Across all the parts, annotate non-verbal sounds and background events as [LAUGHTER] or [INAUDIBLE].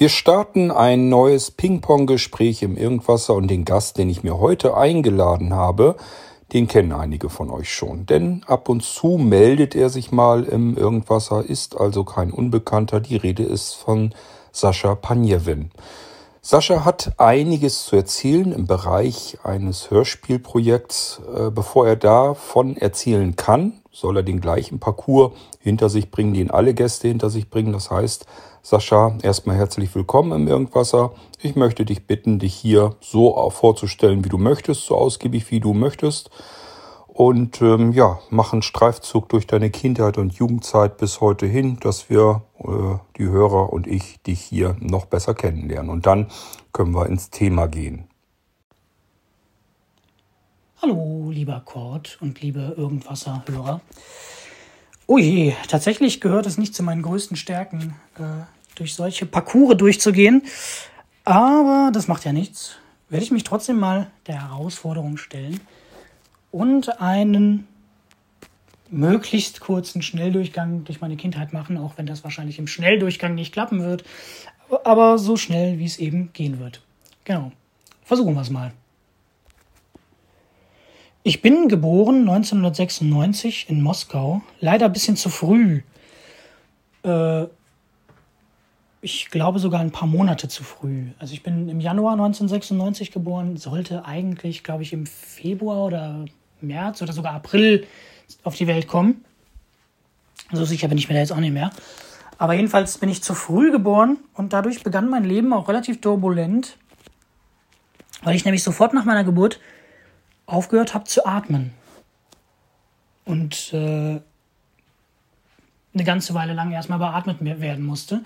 Wir starten ein neues Ping-Pong-Gespräch im Irgendwasser und den Gast, den ich mir heute eingeladen habe, den kennen einige von euch schon. Denn ab und zu meldet er sich mal im Irgendwasser, ist also kein Unbekannter. Die Rede ist von Sascha Panjewin. Sascha hat einiges zu erzählen im Bereich eines Hörspielprojekts. Äh, bevor er davon erzählen kann, soll er den gleichen Parcours hinter sich bringen, den alle Gäste hinter sich bringen. Das heißt, Sascha, erstmal herzlich willkommen im Irgendwasser. Ich möchte dich bitten, dich hier so vorzustellen, wie du möchtest, so ausgiebig wie du möchtest. Und ähm, ja, mach einen Streifzug durch deine Kindheit und Jugendzeit bis heute hin, dass wir, äh, die Hörer und ich, dich hier noch besser kennenlernen. Und dann können wir ins Thema gehen. Hallo, lieber Kurt und liebe Irgendwasser-Hörer. Oh je, tatsächlich gehört es nicht zu meinen größten Stärken, äh, durch solche Parcours durchzugehen. Aber das macht ja nichts. Werde ich mich trotzdem mal der Herausforderung stellen und einen möglichst kurzen Schnelldurchgang durch meine Kindheit machen, auch wenn das wahrscheinlich im Schnelldurchgang nicht klappen wird, aber so schnell, wie es eben gehen wird. Genau. Versuchen wir es mal. Ich bin geboren 1996 in Moskau, leider ein bisschen zu früh. Äh, ich glaube sogar ein paar Monate zu früh. Also ich bin im Januar 1996 geboren, sollte eigentlich, glaube ich, im Februar oder März oder sogar April auf die Welt kommen. So sicher bin ich mir da jetzt auch nicht mehr. Aber jedenfalls bin ich zu früh geboren und dadurch begann mein Leben auch relativ turbulent, weil ich nämlich sofort nach meiner Geburt aufgehört habe zu atmen. Und äh, eine ganze Weile lang erstmal beatmet werden musste.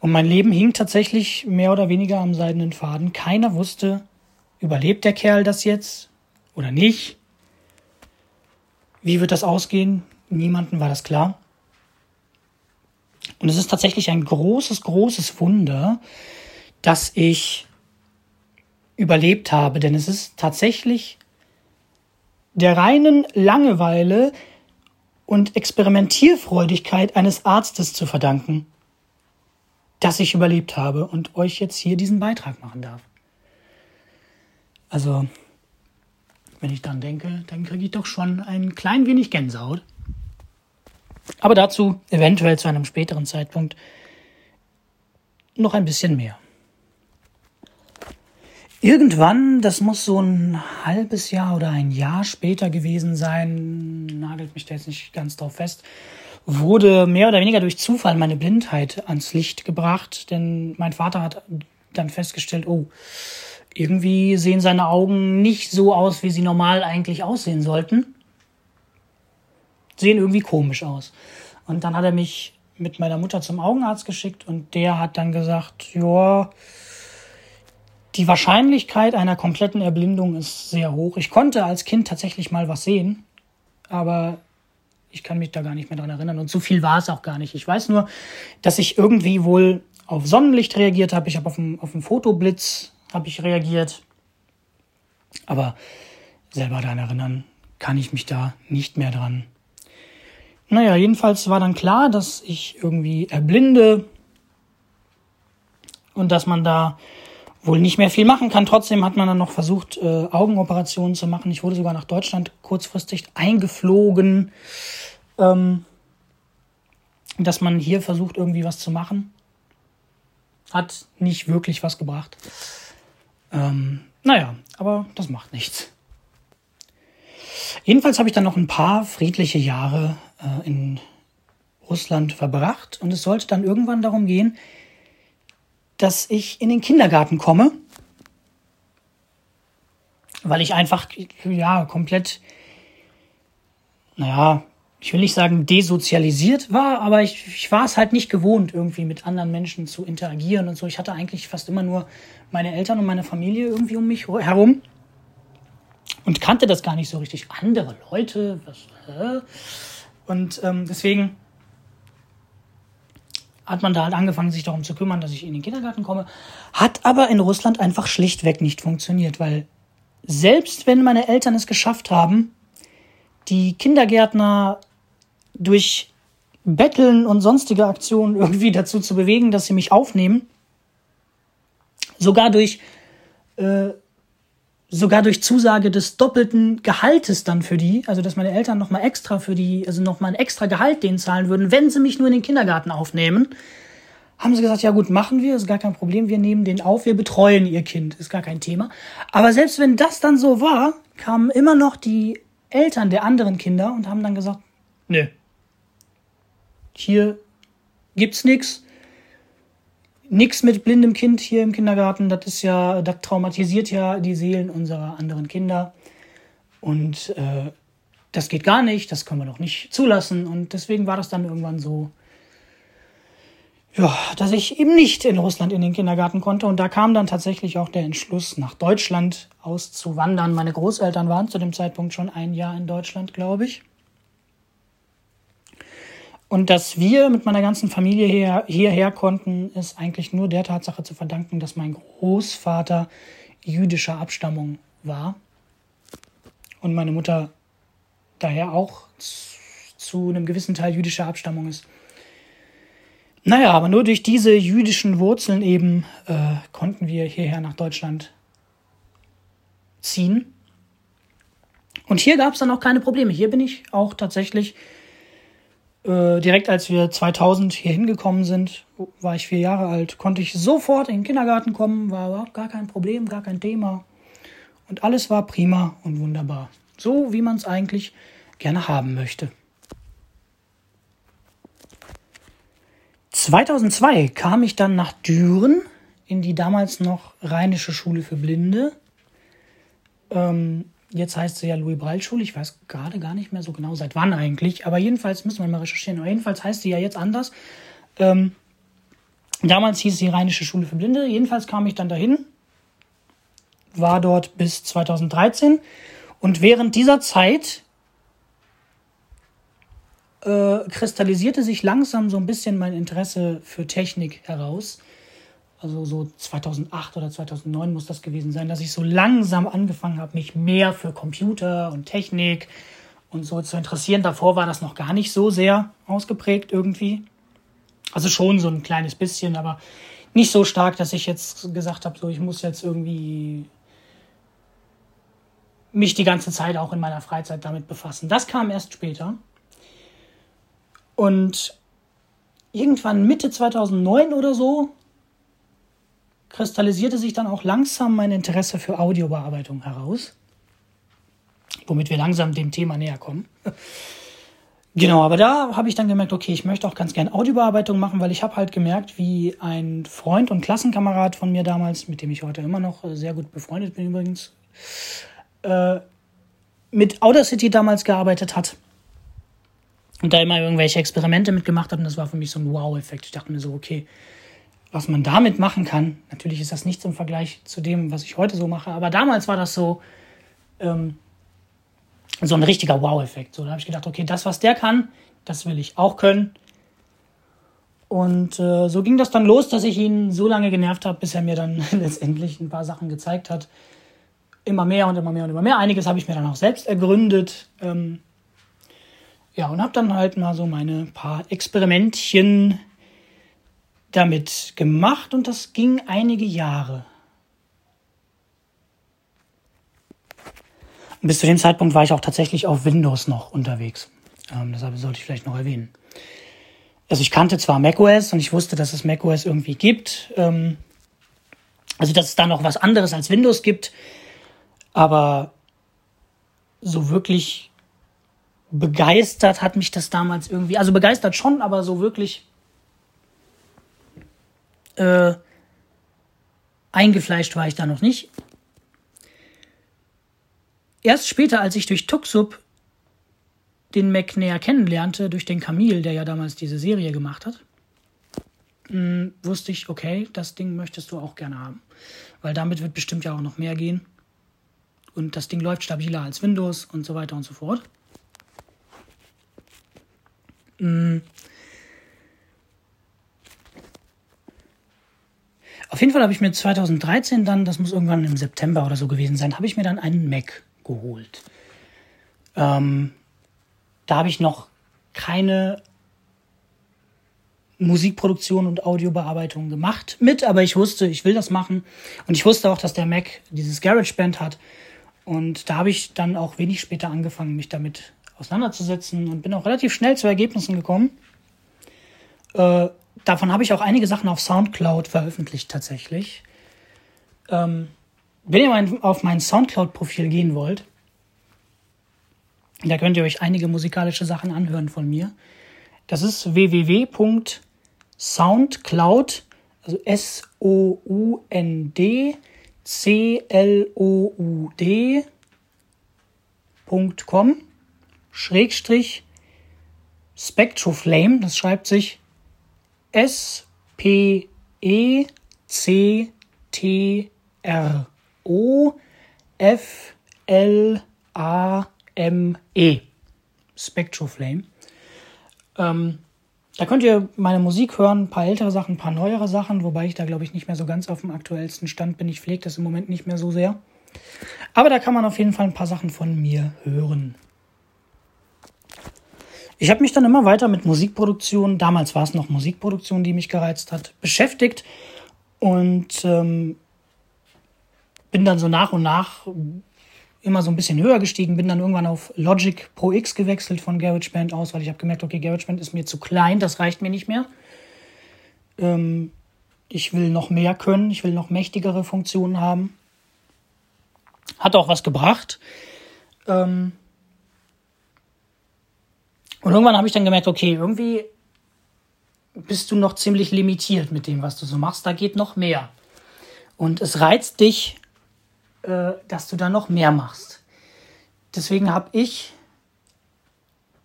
Und mein Leben hing tatsächlich mehr oder weniger am seidenen Faden. Keiner wusste, überlebt der Kerl das jetzt oder nicht? Wie wird das ausgehen? Niemanden war das klar. Und es ist tatsächlich ein großes, großes Wunder, dass ich überlebt habe, denn es ist tatsächlich der reinen Langeweile und Experimentierfreudigkeit eines Arztes zu verdanken, dass ich überlebt habe und euch jetzt hier diesen Beitrag machen darf. Also, wenn ich dann denke, dann kriege ich doch schon ein klein wenig Gänsehaut. Aber dazu eventuell zu einem späteren Zeitpunkt noch ein bisschen mehr. Irgendwann, das muss so ein halbes Jahr oder ein Jahr später gewesen sein, nagelt mich da jetzt nicht ganz drauf fest, wurde mehr oder weniger durch Zufall meine Blindheit ans Licht gebracht, denn mein Vater hat dann festgestellt, oh, irgendwie sehen seine Augen nicht so aus, wie sie normal eigentlich aussehen sollten. Sehen irgendwie komisch aus. Und dann hat er mich mit meiner Mutter zum Augenarzt geschickt und der hat dann gesagt, ja, die Wahrscheinlichkeit einer kompletten Erblindung ist sehr hoch. Ich konnte als Kind tatsächlich mal was sehen, aber ich kann mich da gar nicht mehr dran erinnern und so viel war es auch gar nicht. Ich weiß nur, dass ich irgendwie wohl auf Sonnenlicht reagiert habe. Ich habe auf einen, auf Fotoblitz habe ich reagiert, aber selber daran erinnern kann ich mich da nicht mehr dran. Naja, jedenfalls war dann klar, dass ich irgendwie erblinde und dass man da wohl nicht mehr viel machen kann. Trotzdem hat man dann noch versucht, äh, Augenoperationen zu machen. Ich wurde sogar nach Deutschland kurzfristig eingeflogen, ähm, dass man hier versucht, irgendwie was zu machen. Hat nicht wirklich was gebracht. Ähm, naja, aber das macht nichts. Jedenfalls habe ich dann noch ein paar friedliche Jahre äh, in Russland verbracht und es sollte dann irgendwann darum gehen, dass ich in den Kindergarten komme, weil ich einfach, ja, komplett, naja, ich will nicht sagen desozialisiert war, aber ich, ich war es halt nicht gewohnt, irgendwie mit anderen Menschen zu interagieren und so. Ich hatte eigentlich fast immer nur meine Eltern und meine Familie irgendwie um mich herum und kannte das gar nicht so richtig. Andere Leute, was, äh? Und ähm, deswegen hat man da halt angefangen, sich darum zu kümmern, dass ich in den Kindergarten komme. Hat aber in Russland einfach schlichtweg nicht funktioniert, weil selbst wenn meine Eltern es geschafft haben, die Kindergärtner durch Betteln und sonstige Aktionen [LAUGHS] irgendwie dazu zu bewegen, dass sie mich aufnehmen, Sogar durch, äh, sogar durch Zusage des doppelten Gehaltes dann für die, also dass meine Eltern nochmal extra für die, also nochmal ein extra Gehalt denen zahlen würden, wenn sie mich nur in den Kindergarten aufnehmen, haben sie gesagt, ja gut, machen wir, ist gar kein Problem, wir nehmen den auf, wir betreuen ihr Kind, ist gar kein Thema. Aber selbst wenn das dann so war, kamen immer noch die Eltern der anderen Kinder und haben dann gesagt, nö, hier gibt's nix, nix mit blindem Kind hier im Kindergarten, das ist ja, das traumatisiert ja die Seelen unserer anderen Kinder und äh, das geht gar nicht, das können wir doch nicht zulassen und deswegen war das dann irgendwann so, ja, dass ich eben nicht in Russland in den Kindergarten konnte. Und da kam dann tatsächlich auch der Entschluss, nach Deutschland auszuwandern. Meine Großeltern waren zu dem Zeitpunkt schon ein Jahr in Deutschland, glaube ich. Und dass wir mit meiner ganzen Familie hier, hierher konnten, ist eigentlich nur der Tatsache zu verdanken, dass mein Großvater jüdischer Abstammung war und meine Mutter daher auch zu einem gewissen Teil jüdischer Abstammung ist. Naja, aber nur durch diese jüdischen Wurzeln eben äh, konnten wir hierher nach Deutschland ziehen. Und hier gab es dann auch keine Probleme. Hier bin ich auch tatsächlich äh, direkt als wir 2000 hier hingekommen sind, war ich vier Jahre alt, konnte ich sofort in den Kindergarten kommen, war überhaupt gar kein Problem, gar kein Thema. Und alles war prima und wunderbar. So, wie man es eigentlich gerne haben möchte. 2002 kam ich dann nach Düren in die damals noch Rheinische Schule für Blinde. Ähm, jetzt heißt sie ja Louis-Braille-Schule. Ich weiß gerade gar nicht mehr so genau, seit wann eigentlich. Aber jedenfalls müssen wir mal recherchieren. Aber jedenfalls heißt sie ja jetzt anders. Ähm, damals hieß sie Rheinische Schule für Blinde. Jedenfalls kam ich dann dahin, war dort bis 2013. Und während dieser Zeit äh, kristallisierte sich langsam so ein bisschen mein Interesse für Technik heraus. Also so 2008 oder 2009 muss das gewesen sein, dass ich so langsam angefangen habe, mich mehr für Computer und Technik und so zu interessieren. Davor war das noch gar nicht so sehr ausgeprägt irgendwie. Also schon so ein kleines bisschen, aber nicht so stark, dass ich jetzt gesagt habe, so ich muss jetzt irgendwie mich die ganze Zeit auch in meiner Freizeit damit befassen. Das kam erst später. Und irgendwann Mitte 2009 oder so kristallisierte sich dann auch langsam mein Interesse für Audiobearbeitung heraus, womit wir langsam dem Thema näher kommen. Genau, aber da habe ich dann gemerkt, okay, ich möchte auch ganz gern Audiobearbeitung machen, weil ich habe halt gemerkt, wie ein Freund und Klassenkamerad von mir damals, mit dem ich heute immer noch sehr gut befreundet bin übrigens, äh, mit Audacity damals gearbeitet hat und da immer irgendwelche Experimente mitgemacht hat. Und das war für mich so ein Wow-Effekt. Ich dachte mir so, okay, was man damit machen kann, natürlich ist das nichts im Vergleich zu dem, was ich heute so mache, aber damals war das so, ähm, so ein richtiger Wow-Effekt. So, da habe ich gedacht, okay, das, was der kann, das will ich auch können. Und äh, so ging das dann los, dass ich ihn so lange genervt habe, bis er mir dann [LAUGHS] letztendlich ein paar Sachen gezeigt hat. Immer mehr und immer mehr und immer mehr. Einiges habe ich mir dann auch selbst ergründet. Ähm, ja, und habe dann halt mal so meine paar Experimentchen damit gemacht und das ging einige Jahre. Bis zu dem Zeitpunkt war ich auch tatsächlich auf Windows noch unterwegs. Ähm, deshalb sollte ich vielleicht noch erwähnen. Also ich kannte zwar macOS und ich wusste, dass es macOS irgendwie gibt. Ähm, also dass es da noch was anderes als Windows gibt. Aber so wirklich begeistert hat mich das damals irgendwie, also begeistert schon, aber so wirklich äh, eingefleischt war ich da noch nicht. Erst später, als ich durch Tuxub den Mac näher kennenlernte, durch den Camille, der ja damals diese Serie gemacht hat, mh, hm, wusste ich, okay, das Ding möchtest du auch gerne haben. Weil damit wird bestimmt ja auch noch mehr gehen. Und das Ding läuft stabiler als Windows und so weiter und so fort. Mm. Auf jeden Fall habe ich mir 2013 dann, das muss irgendwann im September oder so gewesen sein, habe ich mir dann einen Mac geholt. Ähm, da habe ich noch keine Musikproduktion und Audiobearbeitung gemacht mit, aber ich wusste, ich will das machen. Und ich wusste auch, dass der Mac dieses GarageBand hat. Und da habe ich dann auch wenig später angefangen, mich damit auseinanderzusetzen und bin auch relativ schnell zu Ergebnissen gekommen. Äh, davon habe ich auch einige Sachen auf Soundcloud veröffentlicht tatsächlich. Ähm, wenn ihr mein, auf mein Soundcloud-Profil gehen wollt, da könnt ihr euch einige musikalische Sachen anhören von mir. Das ist www.soundcloud, also S-O-U-N-D C-L-O-U-D.com Schrägstrich Spectroflame, das schreibt sich S-P-E-C-T-R-O-F-L-A-M-E. Spectroflame. Ähm, da könnt ihr meine Musik hören, ein paar ältere Sachen, ein paar neuere Sachen, wobei ich da, glaube ich, nicht mehr so ganz auf dem aktuellsten Stand bin. Ich pflege das im Moment nicht mehr so sehr. Aber da kann man auf jeden Fall ein paar Sachen von mir hören. Ich habe mich dann immer weiter mit Musikproduktion, damals war es noch Musikproduktion, die mich gereizt hat, beschäftigt und ähm, bin dann so nach und nach immer so ein bisschen höher gestiegen, bin dann irgendwann auf Logic Pro X gewechselt von GarageBand aus, weil ich habe gemerkt, okay, GarageBand ist mir zu klein, das reicht mir nicht mehr. Ähm, ich will noch mehr können, ich will noch mächtigere Funktionen haben. Hat auch was gebracht. Ähm, und irgendwann habe ich dann gemerkt, okay, irgendwie bist du noch ziemlich limitiert mit dem, was du so machst. Da geht noch mehr. Und es reizt dich, äh, dass du da noch mehr machst. Deswegen habe ich,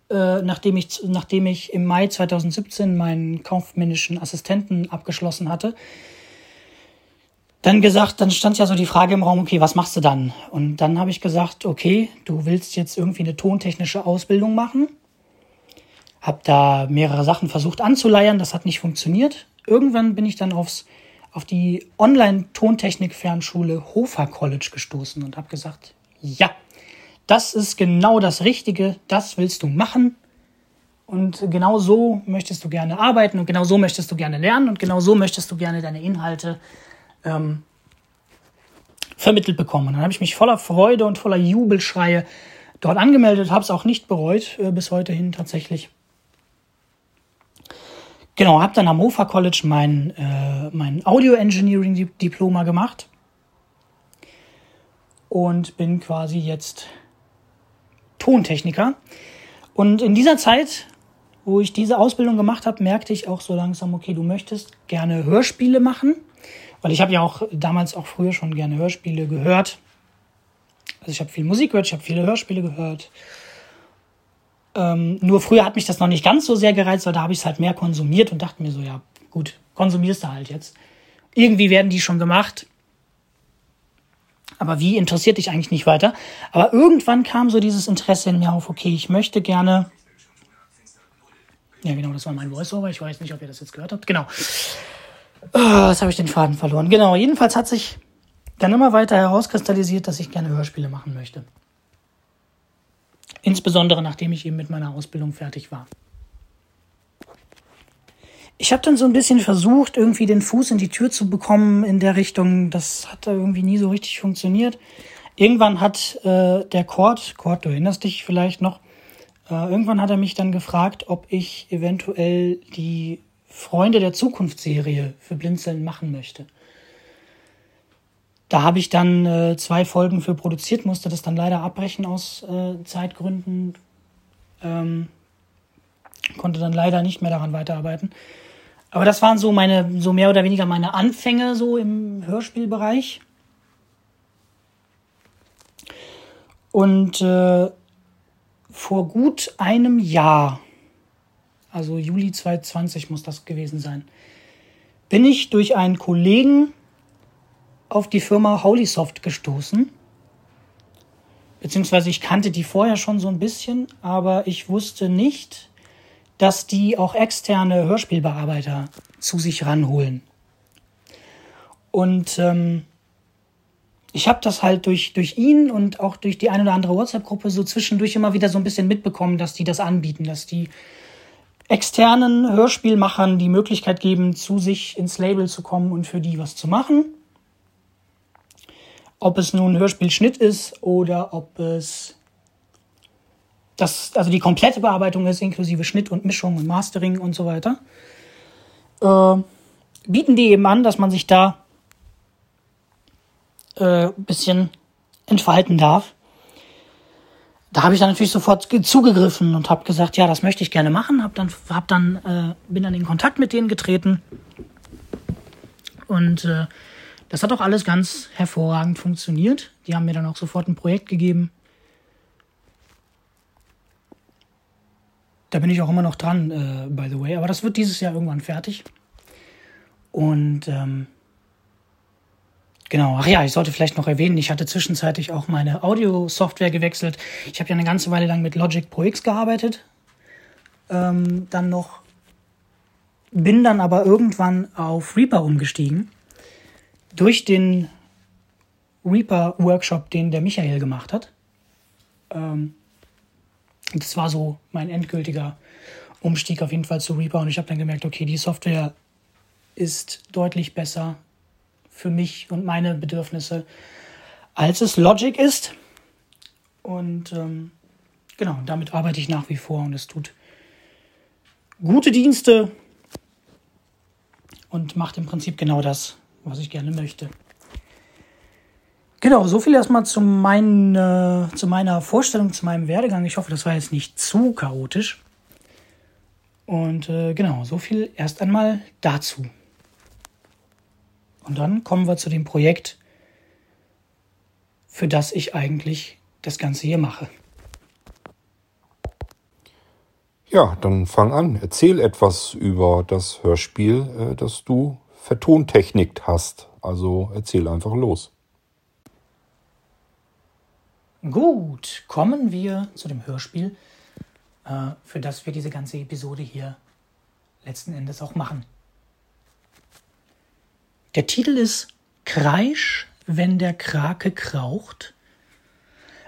äh, nachdem ich, nachdem ich im Mai 2017 meinen kaufmännischen Assistenten abgeschlossen hatte, dann gesagt, dann stand ja so die Frage im Raum, okay, was machst du dann? Und dann habe ich gesagt, okay, du willst jetzt irgendwie eine tontechnische Ausbildung machen habe da mehrere Sachen versucht anzuleiern, das hat nicht funktioniert. Irgendwann bin ich dann aufs, auf die Online-Tontechnik-Fernschule Hofer College gestoßen und habe gesagt, ja, das ist genau das Richtige, das willst du machen. Und genau so möchtest du gerne arbeiten und genau so möchtest du gerne lernen und genau so möchtest du gerne deine Inhalte ähm, vermittelt bekommen. Und dann habe ich mich voller Freude und voller Jubelschreie dort angemeldet, habe es auch nicht bereut, äh, bis heute hin tatsächlich. Genau, habe dann am Mofa College mein, äh, mein Audio Engineering Diploma gemacht und bin quasi jetzt Tontechniker. Und in dieser Zeit, wo ich diese Ausbildung gemacht habe, merkte ich auch so langsam, okay, du möchtest gerne Hörspiele machen, weil ich habe ja auch damals auch früher schon gerne Hörspiele gehört. Also ich habe viel Musik gehört, ich habe viele Hörspiele gehört. Ähm, nur früher hat mich das noch nicht ganz so sehr gereizt, weil da habe ich es halt mehr konsumiert und dachte mir so, ja, gut, konsumierst du halt jetzt. Irgendwie werden die schon gemacht. Aber wie interessiert dich eigentlich nicht weiter? Aber irgendwann kam so dieses Interesse in mir auf, okay, ich möchte gerne. Ja, genau, das war mein Voiceover. Ich weiß nicht, ob ihr das jetzt gehört habt. Genau. Oh, jetzt habe ich den Faden verloren. Genau, jedenfalls hat sich dann immer weiter herauskristallisiert, dass ich gerne Hörspiele machen möchte. Insbesondere nachdem ich eben mit meiner Ausbildung fertig war. Ich habe dann so ein bisschen versucht, irgendwie den Fuß in die Tür zu bekommen in der Richtung. Das hat irgendwie nie so richtig funktioniert. Irgendwann hat äh, der Cord, Cord, du erinnerst dich vielleicht noch, äh, irgendwann hat er mich dann gefragt, ob ich eventuell die Freunde der Zukunft-Serie für Blinzeln machen möchte. Da habe ich dann äh, zwei Folgen für produziert, musste das dann leider abbrechen aus äh, Zeitgründen. Ähm, konnte dann leider nicht mehr daran weiterarbeiten. Aber das waren so meine, so mehr oder weniger meine Anfänge so im Hörspielbereich. Und äh, vor gut einem Jahr, also Juli 2020 muss das gewesen sein, bin ich durch einen Kollegen auf die Firma Holysoft gestoßen. Beziehungsweise ich kannte die vorher schon so ein bisschen, aber ich wusste nicht, dass die auch externe Hörspielbearbeiter zu sich ranholen. Und ähm, ich habe das halt durch, durch ihn und auch durch die eine oder andere WhatsApp-Gruppe so zwischendurch immer wieder so ein bisschen mitbekommen, dass die das anbieten, dass die externen Hörspielmachern die Möglichkeit geben, zu sich ins Label zu kommen und für die was zu machen. Ob es nun Hörspielschnitt ist oder ob es das, also die komplette Bearbeitung ist, inklusive Schnitt und Mischung und Mastering und so weiter. Äh, bieten die eben an, dass man sich da äh, bisschen entfalten darf. Da habe ich dann natürlich sofort zugegriffen und habe gesagt, ja, das möchte ich gerne machen. Hab dann, hab dann, äh, bin dann in Kontakt mit denen getreten und äh, das hat auch alles ganz hervorragend funktioniert. Die haben mir dann auch sofort ein Projekt gegeben. Da bin ich auch immer noch dran, äh, by the way. Aber das wird dieses Jahr irgendwann fertig. Und ähm, genau, ach ja, ich sollte vielleicht noch erwähnen, ich hatte zwischenzeitlich auch meine Audio-Software gewechselt. Ich habe ja eine ganze Weile lang mit Logic Pro X gearbeitet. Ähm, dann noch, bin dann aber irgendwann auf Reaper umgestiegen. Durch den Reaper-Workshop, den der Michael gemacht hat. Ähm, das war so mein endgültiger Umstieg auf jeden Fall zu Reaper und ich habe dann gemerkt, okay, die Software ist deutlich besser für mich und meine Bedürfnisse, als es Logic ist. Und ähm, genau, damit arbeite ich nach wie vor und es tut gute Dienste und macht im Prinzip genau das, was ich gerne möchte. Genau, so viel erstmal zu, mein, äh, zu meiner Vorstellung, zu meinem Werdegang. Ich hoffe, das war jetzt nicht zu chaotisch. Und äh, genau, so viel erst einmal dazu. Und dann kommen wir zu dem Projekt, für das ich eigentlich das Ganze hier mache. Ja, dann fang an. Erzähl etwas über das Hörspiel, äh, das du vertontechnikt hast. Also erzähl einfach los. Gut, kommen wir zu dem Hörspiel, äh, für das wir diese ganze Episode hier letzten Endes auch machen. Der Titel ist Kreisch, wenn der Krake kraucht.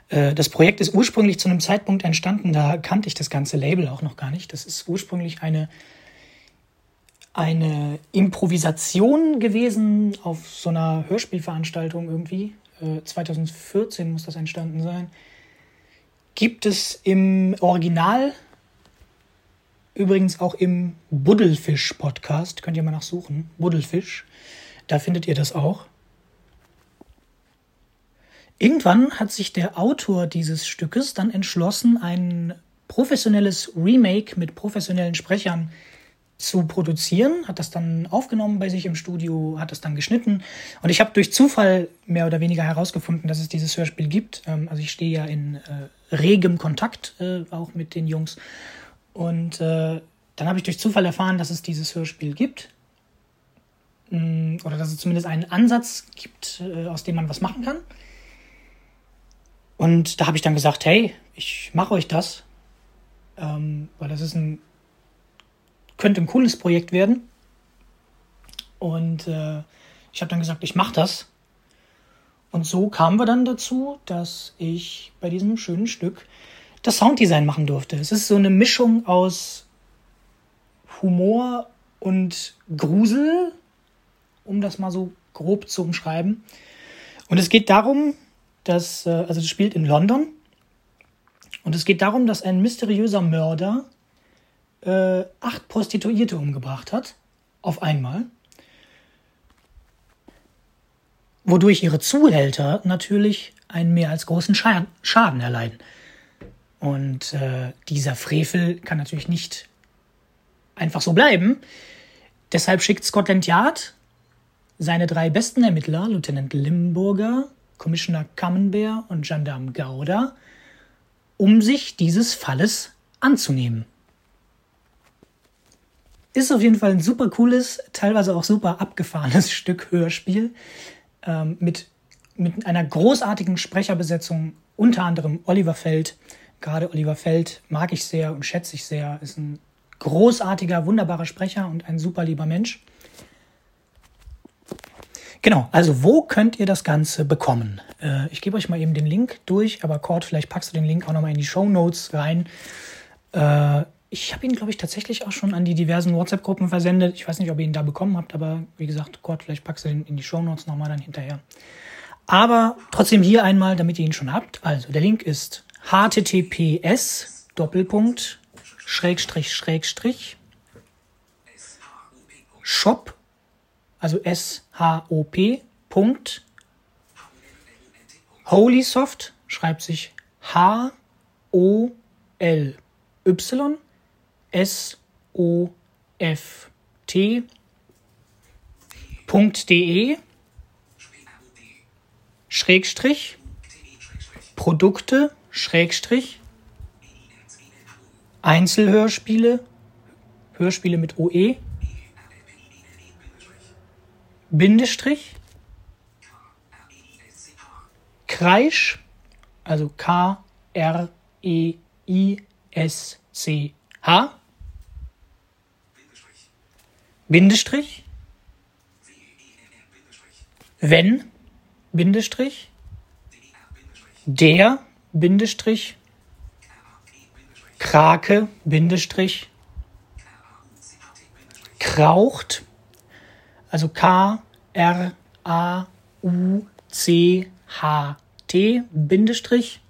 Äh, das Projekt ist ursprünglich zu einem Zeitpunkt entstanden, da kannte ich das ganze Label auch noch gar nicht. Das ist ursprünglich eine, eine Improvisation gewesen auf so einer Hörspielveranstaltung irgendwie. 2014 äh, muss das entstanden sein. Gibt es im Original, übrigens auch im Buddelfisch-Podcast, könnt ihr mal nachsuchen, Buddelfisch. Da findet ihr das auch. Irgendwann hat sich der Autor dieses Stückes dann entschlossen, ein professionelles Remake mit professionellen Sprechern zu produzieren, hat das dann aufgenommen bei sich im Studio, hat das dann geschnitten und ich habe durch Zufall mehr oder weniger herausgefunden, dass es dieses Hörspiel gibt. Ähm, also ich stehe ja in äh, regem Kontakt äh, auch mit den Jungs und äh, dann habe ich durch Zufall erfahren, dass es dieses Hörspiel gibt Mm, oder dass es zumindest einen Ansatz gibt, äh, aus dem man was machen kann. Und da habe ich dann gesagt, hey, ich mache euch das, ähm, weil das ist ein, könnte ein cooles Projekt werden. Und äh, ich habe dann gesagt, ich mache das. Und so kamen wir dann dazu, dass ich bei diesem schönen Stück das Sounddesign machen durfte. Es ist so eine Mischung aus Humor und Grusel um das mal so grob zu umschreiben. Und es geht darum, dass, äh, also das spielt in London. Und es geht darum, dass ein mysteriöser Mörder äh, acht Prostituierte umgebracht hat. Auf einmal. Wodurch ihre Zuhälter natürlich einen mehr als großen Schaden erleiden. Und äh, dieser Frevel kann natürlich nicht einfach so bleiben. Deshalb schickt Scotland Yard seine drei besten Ermittler, Lieutenant Limburger, Commissioner Camembert und Gendarm Gauda, um sich dieses Falles anzunehmen. Ist auf jeden Fall ein super cooles, teilweise auch super abgefahrenes [LAUGHS] Stück Hörspiel ähm, mit, mit einer großartigen Sprecherbesetzung, unter anderem Oliver Feld. Gerade Oliver Feld mag ich sehr und schätze ich sehr, ist ein großartiger, wunderbarer Sprecher und ein super lieber Mensch. Genau, also wo könnt ihr das Ganze bekommen? Äh, ich gebe euch mal eben den Link durch, aber Cord, vielleicht packst du den Link auch nochmal in die Show Notes rein. Äh, ich habe ihn, glaube ich, tatsächlich auch schon an die diversen WhatsApp-Gruppen versendet. Ich weiß nicht, ob ihr ihn da bekommen habt, aber wie gesagt, Gott, vielleicht packst du ihn in die Shownotes nochmal dann hinterher. Aber trotzdem hier einmal, damit ihr ihn schon habt. Also, der Link ist https Doppelpunkt Schrägstrich Schrägstrich Shop, also S-H-O-P Punkt Holysoft schreibt sich H-O-L-Y S-O-F-T .de Schrägstrich Produkte Schrägstrich Einzelhörspiele Hörspiele mit OE Bindestrich Kreisch also K R E I S C H Bindestrich? Wenn? Bindestrich? Der? Bindestrich? Krake? Bindestrich? Kraucht? Also K R A U C H T Bindestrich.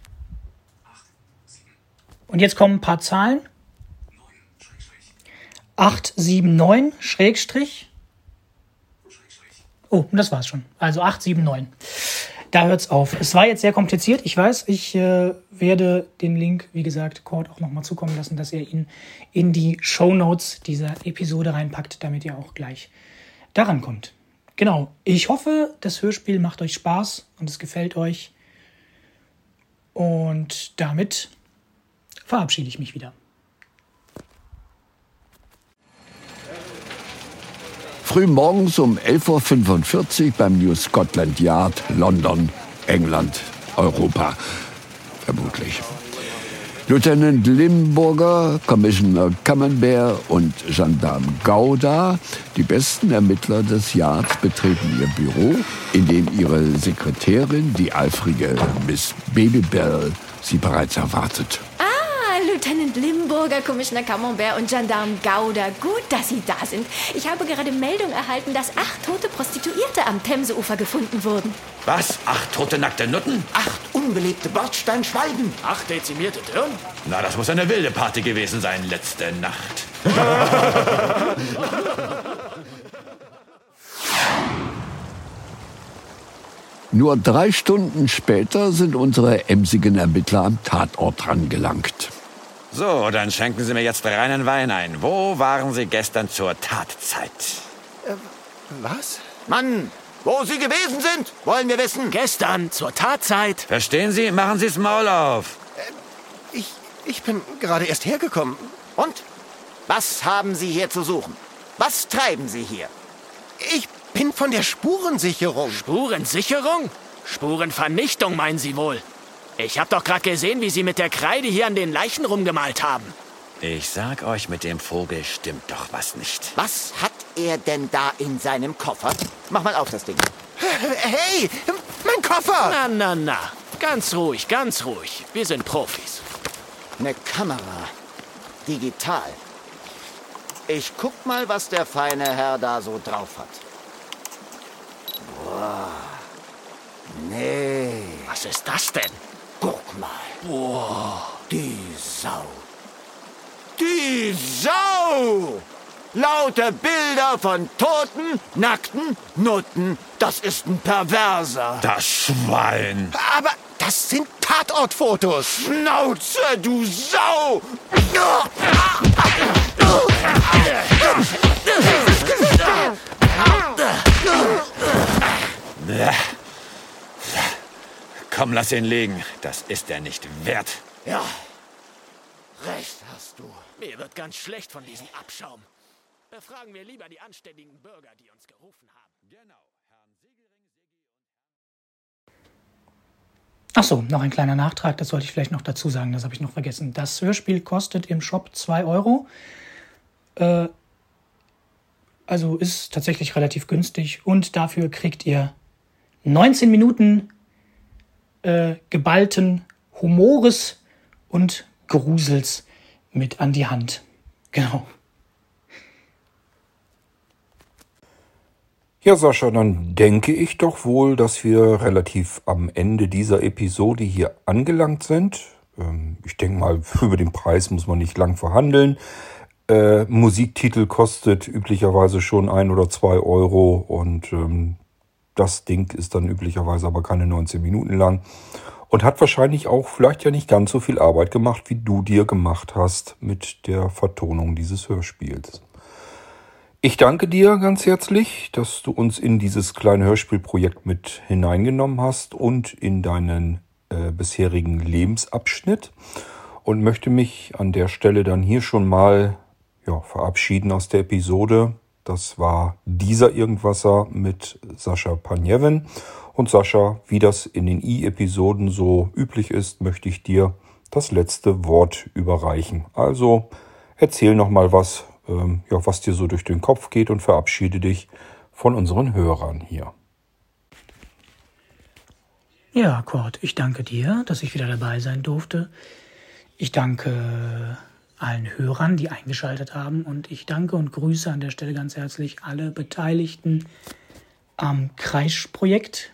Und jetzt kommen ein paar Zahlen 879 Schrägstrich Oh, das war's schon. Also 879. Da hört's auf. Es war jetzt sehr kompliziert. Ich weiß, ich äh, werde den Link, wie gesagt, Cord auch nochmal zukommen lassen, dass ihr ihn in die Show Notes dieser Episode reinpackt, damit ihr auch gleich daran kommt. Genau. Ich hoffe, das Hörspiel macht euch Spaß und es gefällt euch. Und damit verabschiede ich mich wieder. Früh morgens um 11.45 Uhr beim New Scotland Yard, London, England, Europa. Vermutlich. Lieutenant Limburger, Commissioner Camembert und Gendarm Gauda, die besten Ermittler des Yards, betreten ihr Büro, in dem ihre Sekretärin, die eifrige Miss Babybell, sie bereits erwartet. Lieutenant Limburger, Commissioner Camembert und Gendarm Gauder. Gut, dass Sie da sind. Ich habe gerade Meldung erhalten, dass acht tote Prostituierte am Themseufer gefunden wurden. Was? Acht tote nackte Nutten? Acht unbelebte Bordsteinschwalben. Acht dezimierte Dirn? Na, das muss eine wilde Party gewesen sein letzte Nacht. [LAUGHS] Nur drei Stunden später sind unsere emsigen Ermittler am Tatort rangelangt. So, dann schenken Sie mir jetzt reinen Wein ein. Wo waren Sie gestern zur Tatzeit? Äh, was? Mann, wo Sie gewesen sind, wollen wir wissen. Gestern zur Tatzeit. Verstehen Sie? Machen Sie's Maul auf. Äh, ich, ich bin gerade erst hergekommen. Und? Was haben Sie hier zu suchen? Was treiben Sie hier? Ich bin von der Spurensicherung. Spurensicherung? Spurenvernichtung meinen Sie wohl? Ich hab doch gerade gesehen, wie Sie mit der Kreide hier an den Leichen rumgemalt haben. Ich sag euch, mit dem Vogel stimmt doch was nicht. Was hat er denn da in seinem Koffer? Mach mal auf das Ding. Hey, mein Koffer! Na, na, na. Ganz ruhig, ganz ruhig. Wir sind Profis. Eine Kamera. Digital. Ich guck mal, was der feine Herr da so drauf hat. Boah. Nee. Was ist das denn? Guck mal. Boah. Die Sau. Die Sau! Laute Bilder von toten, nackten Nutten. Das ist ein Perverser. Das Schwein. Aber das sind Tatortfotos. Schnauze, du Sau! Komm, lass ihn liegen. Das ist er nicht wert. Ja, recht hast du. Mir wird ganz schlecht von diesem Abschaum. Befragen wir lieber die anständigen Bürger, die uns gerufen haben. Genau. Ach so, noch ein kleiner Nachtrag, das sollte ich vielleicht noch dazu sagen, das habe ich noch vergessen. Das Hörspiel kostet im Shop 2 Euro. Äh, also ist tatsächlich relativ günstig und dafür kriegt ihr 19 Minuten äh, geballten Humores und Grusels mit an die Hand. Genau. Ja, Sascha, dann denke ich doch wohl, dass wir relativ am Ende dieser Episode hier angelangt sind. Ähm, ich denke mal, [LAUGHS] über den Preis muss man nicht lang verhandeln. Äh, Musiktitel kostet üblicherweise schon ein oder zwei Euro und ähm, das Ding ist dann üblicherweise aber keine 19 Minuten lang und hat wahrscheinlich auch vielleicht ja nicht ganz so viel Arbeit gemacht, wie du dir gemacht hast mit der Vertonung dieses Hörspiels. Ich danke dir ganz herzlich, dass du uns in dieses kleine Hörspielprojekt mit hineingenommen hast und in deinen äh, bisherigen Lebensabschnitt und möchte mich an der Stelle dann hier schon mal ja, verabschieden aus der Episode. Das war dieser Irgendwasser mit Sascha Panjewin. Und Sascha, wie das in den I-Episoden so üblich ist, möchte ich dir das letzte Wort überreichen. Also erzähl noch mal was ähm, ja, was dir so durch den Kopf geht und verabschiede dich von unseren Hörern hier. Ja, Kurt, ich danke dir, dass ich wieder dabei sein durfte. Ich danke allen Hörern, die eingeschaltet haben und ich danke und grüße an der Stelle ganz herzlich alle Beteiligten am Kreisprojekt,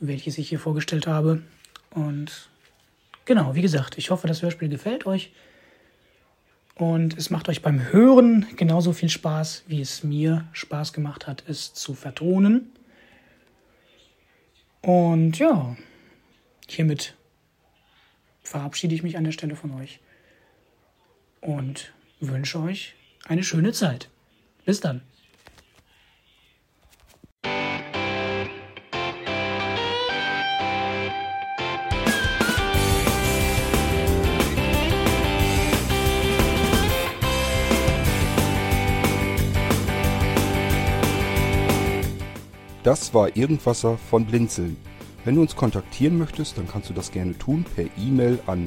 welches ich hier vorgestellt habe. Und genau, wie gesagt, ich hoffe, das Hörspiel gefällt euch. Und es macht euch beim Hören genauso viel Spaß, wie es mir Spaß gemacht hat, es zu vertonen. Und ja, hiermit verabschiede ich mich an der Stelle von euch und wünsche euch eine schöne Zeit. Bis dann. Das war Irgendwasser von Blinzeln. Wenn du uns kontaktieren möchtest, dann kannst du das gerne tun per E-Mail an